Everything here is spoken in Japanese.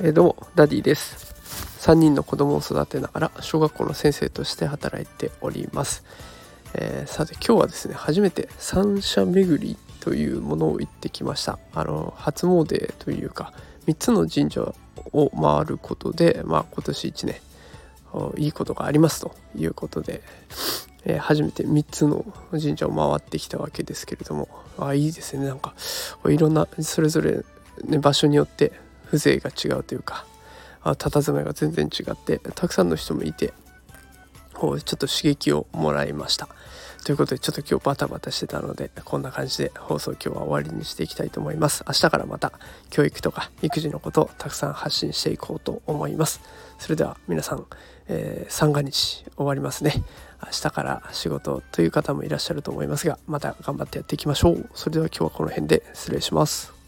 えー、どうもダディです。3人の子供を育てながら小学校の先生として働いております、えー、さて今日はですね初めて三社巡りというものを行ってきました。あの初詣というか3つの神社を回ることで、まあ、今年1年いいことがありますということで、えー、初めて3つの神社を回ってきたわけですけれども。あいいですね。なんかいろんなそれぞれ、ね、場所によって風情が違うというかあ佇まいが全然違ってたくさんの人もいてちょっと刺激をもらいました。ということでちょっと今日バタバタしてたのでこんな感じで放送今日は終わりにしていきたいと思います。明日からまた教育とか育児のことをたくさん発信していこうと思います。それでは皆さん、えー、三が日終わりますね。明日から仕事という方もいらっしゃると思いますがまた頑張ってやっていきましょう。それでは今日はこの辺で失礼します。